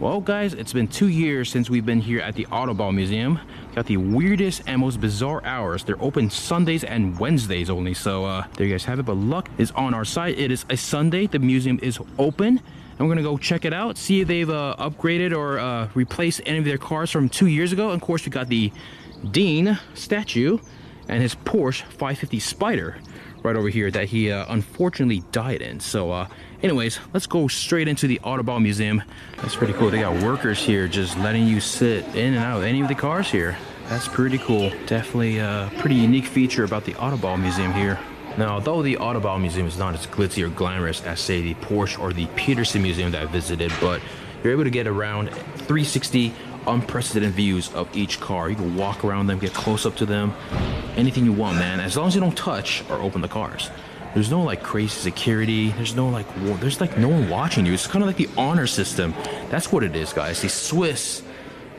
Well, guys, it's been two years since we've been here at the Autobau Museum. Got the weirdest and most bizarre hours. They're open Sundays and Wednesdays only. So uh, there you guys have it. But luck is on our side. It is a Sunday. The museum is open. And we're gonna go check it out, see if they've uh, upgraded or uh, replaced any of their cars from two years ago. And of course, we got the Dean statue and his Porsche 550 Spider right over here that he uh, unfortunately died in. So uh, anyways, let's go straight into the Autobau Museum. That's pretty cool. They got workers here just letting you sit in and out of any of the cars here. That's pretty cool. Definitely a pretty unique feature about the Autobau Museum here. Now, although the Autobau Museum is not as glitzy or glamorous as, say, the Porsche or the Petersen Museum that I visited, but you're able to get around 360 unprecedented views of each car. You can walk around them, get close up to them, anything you want, man. As long as you don't touch or open the cars. There's no like crazy security. There's no like, there's like no one watching you. It's kind of like the honor system. That's what it is, guys. The Swiss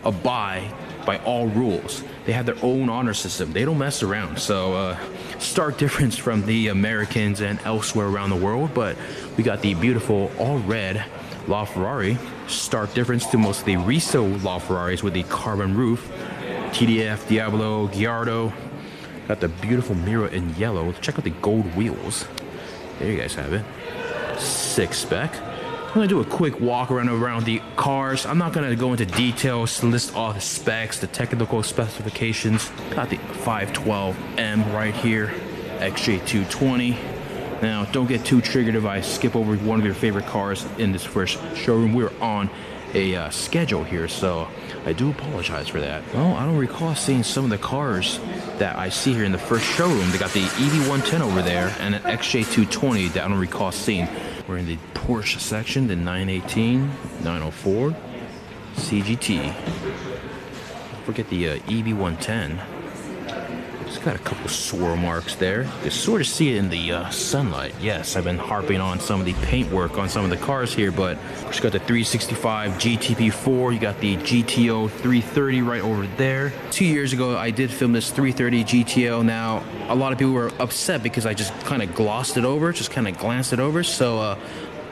abide by all rules. They have their own honor system. They don't mess around. So, uh, stark difference from the Americans and elsewhere around the world. But we got the beautiful all red LaFerrari. Stark difference to most of the Riso LaFerraris with the carbon roof. TDF, Diablo, Gallardo. Got the beautiful Miura in yellow. Check out the gold wheels. There you guys have it. Six spec. I'm gonna do a quick walk around around the cars. I'm not gonna go into details, list all the specs, the technical specifications. Got the 512M right here, XJ220. Now, don't get too triggered if I skip over one of your favorite cars in this first showroom. We're on a uh, schedule here, so I do apologize for that. Well, I don't recall seeing some of the cars that I see here in the first showroom. They got the EB110 over there and an XJ220 that I don't recall seeing. We're in the Porsche section, the 918, 904, CGT. Forget the uh, EB110. Got a couple swirl marks there. You can sort of see it in the uh, sunlight. Yes, I've been harping on some of the paint work on some of the cars here, but you got the 365 GTB4. You got the GTO 330 right over there. Two years ago, I did film this 330 GTO. Now, a lot of people were upset because I just kind of glossed it over, just kind of glanced it over. So, uh,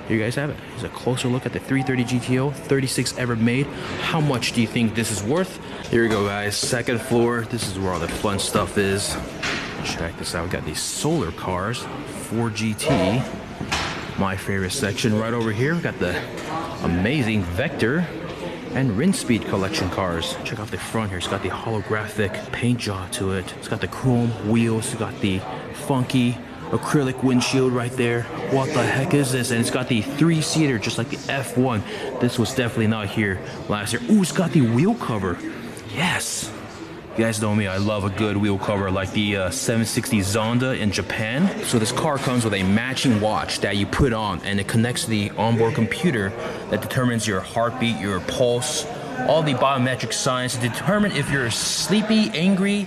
here you guys have it. Here's a closer look at the 330 GTO, 36 ever made. How much do you think this is worth? Here we go, guys. Second floor. This is where all the fun stuff is. Check this out. We got these solar cars, 4GT. My favorite section right over here. We got the amazing Vector and Rinspeed collection cars. Check out the front here. It's got the holographic paint job to it. It's got the chrome wheels. It's got the funky acrylic windshield right there. What the heck is this? And it's got the three-seater, just like the F1. This was definitely not here last year. Ooh, it's got the wheel cover. Yes. You guys know me, I love a good wheel cover like the uh, 760 Zonda in Japan. So this car comes with a matching watch that you put on and it connects to the onboard computer that determines your heartbeat, your pulse, all the biometric signs to determine if you're sleepy, angry,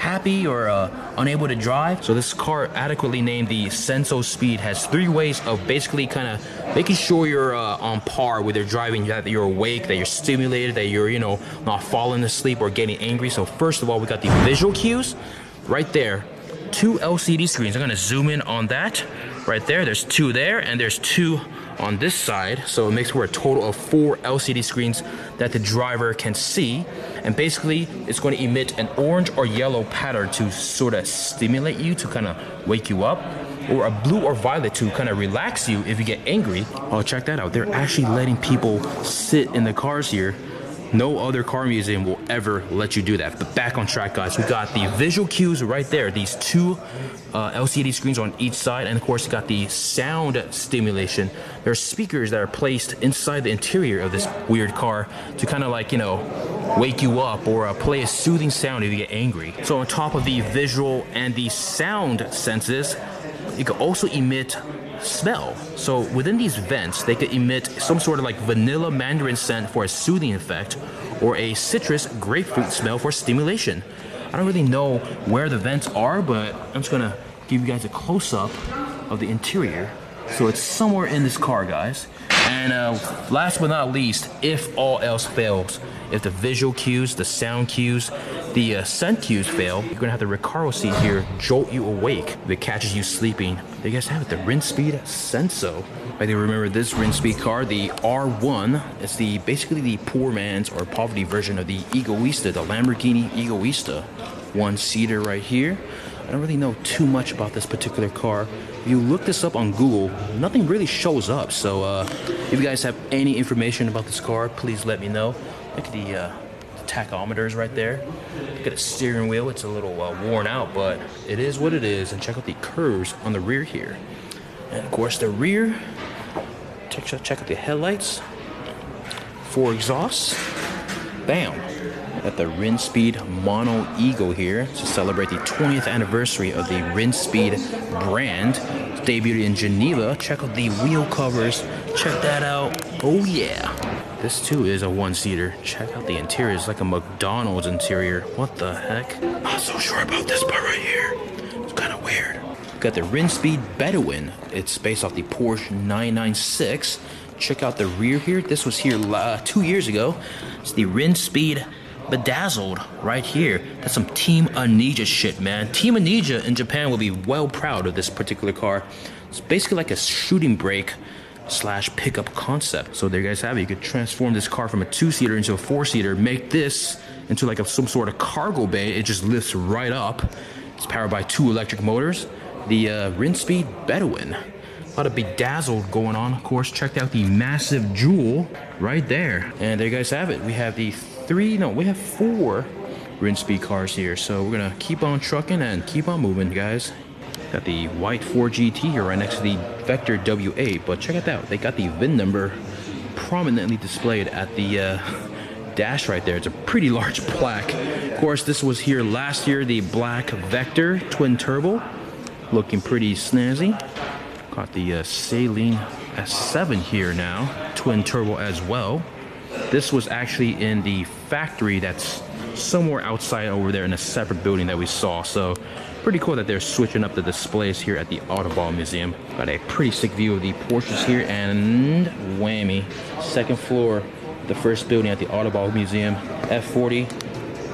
happy or uh, unable to drive. So this car adequately named the Senso Speed has three ways of basically kind of making sure you're uh, on par with your driving, that you're awake, that you're stimulated, that you're, you know, not falling asleep or getting angry. So first of all, we got the visual cues right there. Two LCD screens. I'm gonna zoom in on that right there. There's two there and there's two on this side. So it makes for a total of four LCD screens that the driver can see. And basically, it's going to emit an orange or yellow pattern to sort of stimulate you, to kind of wake you up. Or a blue or violet to kind of relax you if you get angry. Oh, check that out. They're actually letting people sit in the cars here no other car museum will ever let you do that. But back on track, guys. We got the visual cues right there. These two uh, LCD screens on each side, and of course, you got the sound stimulation. There are speakers that are placed inside the interior of this weird car to kind of like you know wake you up or uh, play a soothing sound if you get angry. So on top of the visual and the sound senses, you can also emit smell. So within these vents, they could emit some sort of like vanilla mandarin scent for a soothing effect or a citrus grapefruit smell for stimulation. I don't really know where the vents are, but I'm just gonna give you guys a close up of the interior. So it's somewhere in this car, guys. And uh, last but not least, if all else fails, if the visual cues, the sound cues, the uh, scent cues fail, you're gonna have the Recaro seat here jolt you awake it catches you sleeping. They guys have it, the Rinspeed Senso. I do remember this Rinspeed car, the R1. It's the basically the poor man's or poverty version of the Egoista, the Lamborghini Egoista. One seater right here. I don't really know too much about this particular car. If you look this up on Google, nothing really shows up. So uh, if you guys have any information about this car, please let me know. Look at the, uh, tachometers right there. At the steering wheel. It's a little uh, worn out, but it is what it is. And check out the curves on the rear here. And of course, the rear. Check, check out the headlights. Four exhausts. Bam at the Rinspeed Mono Ego here to celebrate the 20th anniversary of the Rinspeed brand. It's debuted in Geneva. Check out the wheel covers. Check that out. Oh yeah. This too is a one-seater. Check out the interior. It's like a McDonald's interior. What the heck? Not so sure about this part right here. It's kind of weird. Got the Rinspeed Bedouin. It's based off the Porsche 996. Check out the rear here. This was here uh, two years ago. It's the Rinspeed bedazzled right here. That's some Team Onija shit, man. Team Onija in Japan will be well proud of this particular car. It's basically like a shooting brake slash pickup concept. So there you guys have it. You could transform this car from a two-seater into a four-seater, make this into like a, some sort of cargo bay. It just lifts right up. It's powered by two electric motors. The uh, Rinspeed Bedouin. A lot of bedazzled going on, of course. Checked out the massive jewel right there. And there you guys have it. We have the three, no, we have four Rinspeed cars here. So we're gonna keep on trucking and keep on moving, guys. Got the white Ford GT here right next to the Vector W8, but check it out. They got the VIN number prominently displayed at the uh, dash right there. It's a pretty large plaque. Of course, this was here last year, the black Vector twin turbo. Looking pretty snazzy. Got the uh, Saleen S7 here now, twin turbo as well. This was actually in the factory that's somewhere outside over there in a separate building that we saw. So pretty cool that they're switching up the displays here at the Autobau Museum. Got a pretty sick view of the Porsches here and whammy. Second floor, the first building at the Autobau Museum. F40,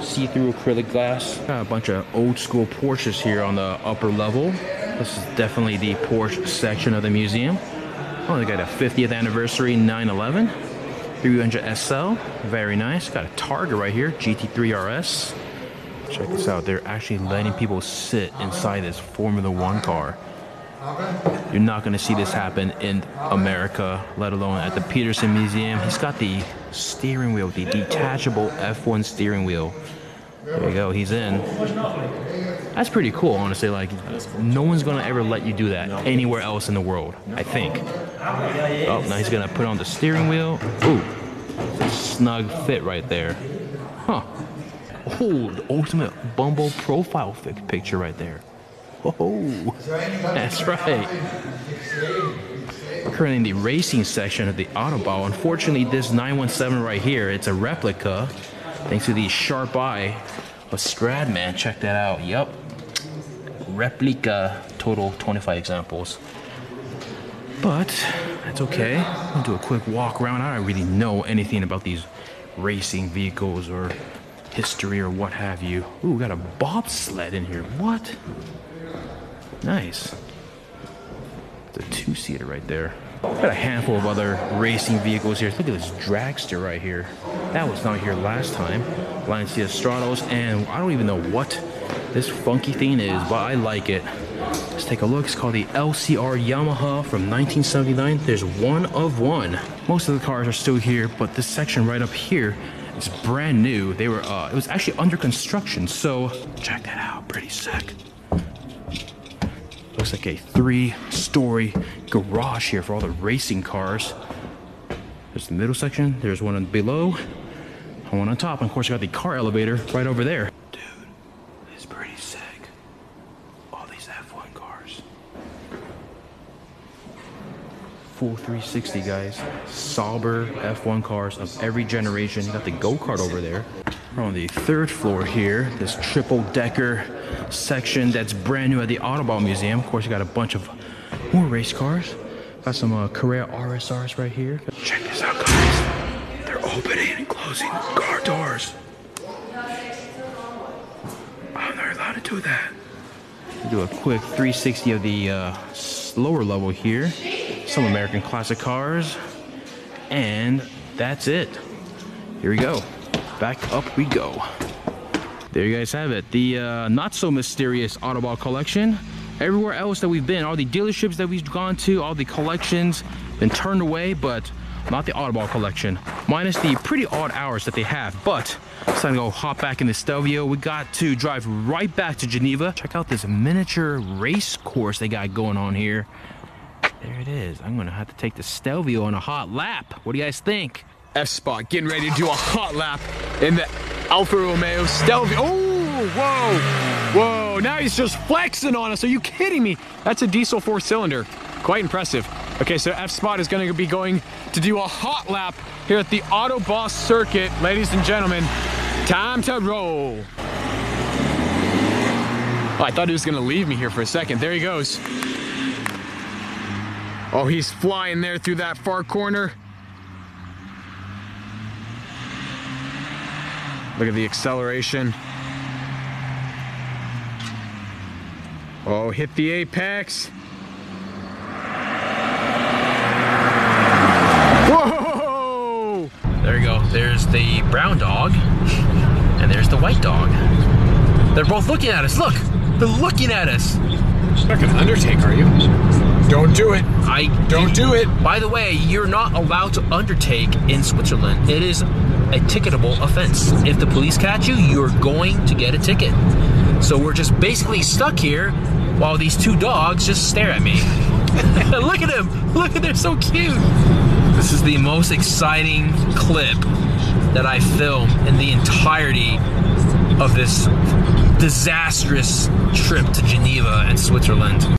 see-through acrylic glass. Got a bunch of old school Porsches here on the upper level. This is definitely the Porsche section of the museum. Oh, they got a 50th anniversary 911. 300 SL, very nice. Got a Targa right here, GT3 RS. Check this out, they're actually letting people sit inside this Formula One car. You're not gonna see this happen in America, let alone at the Petersen Museum. He's got the steering wheel, the detachable F1 steering wheel. There you go, he's in. That's pretty cool, honestly. Like, no one's gonna ever let you do that anywhere else in the world, I think. Oh, now he's gonna put on the steering wheel. Ooh, snug fit right there. Huh. Oh, the ultimate Bumble profile picture right there. Oh, that's right. Currently in the racing section of the Autobau. Unfortunately, this 917 right here, it's a replica. Thanks to the sharp eye of Stradman. Check that out. Yep. Replica, total 25 examples. But that's okay. I'll do a quick walk around. I don't really know anything about these racing vehicles or history or what have you. Ooh, we got a bobsled in here. What? Nice. It's a two-seater right there. Got a handful of other racing vehicles here. Look at this dragster right here. That was not here last time. Lancia Stratos, and I don't even know what this funky thing is, but I like it. Let's take a look. It's called the LCR Yamaha from 1979. There's one of one. Most of the cars are still here, but this section right up here is brand new. They were, uh, it was actually under construction, so check that out. Pretty sick. Looks like a three-story garage here for all the racing cars. There's the middle section. There's one below, one on top. And of course, you got the car elevator right over there. Dude, it's pretty sick. All these F1 cars. Full 360, guys. Sauber F1 cars of every generation. You got the go-kart over there. We're on the third floor here. This triple-decker section that's brand new at the Autobau Museum. Of course, you got a bunch of more race cars. Got some uh, Carrera RSRs right here. Check this out, guys. They're opening and closing car doors. how they're allowed to do that. Do a quick 360 of the uh, lower level here. Some American classic cars. And that's it. Here we go. Back up we go. There you guys have it. The uh, not so mysterious Autobau collection. Everywhere else that we've been, all the dealerships that we've gone to, all the collections, been turned away, but not the Autobau collection. Minus the pretty odd hours that they have. But it's time to go hop back in the Stelvio. We got to drive right back to Geneva. Check out this miniature race course they got going on here. There it is. I'm gonna have to take the Stelvio on a hot lap. What do you guys think? F-Spot getting ready to do a hot lap in the Alfa Romeo Stelvio. Oh, whoa, whoa. Now he's just flexing on us. Are you kidding me? That's a diesel four cylinder. Quite impressive. Okay, so F-Spot is gonna be going to do a hot lap here at the Auto Boss circuit. Ladies and gentlemen, time to roll. Oh, I thought he was gonna leave me here for a second. There he goes. Oh, he's flying there through that far corner. Look at the acceleration. Oh, hit the apex. Whoa! There you go. There's the brown dog, and there's the white dog. They're both looking at us. Look, they're looking at us. You're not gonna undertake, are you? Don't do it. I Don't do it. By the way, you're not allowed to undertake in Switzerland. It is a ticketable offense. If the police catch you, you're going to get a ticket. So we're just basically stuck here while these two dogs just stare at me. Look at them. Look at they're so cute. This is the most exciting clip that I filmed in the entirety of this disastrous trip to Geneva and Switzerland.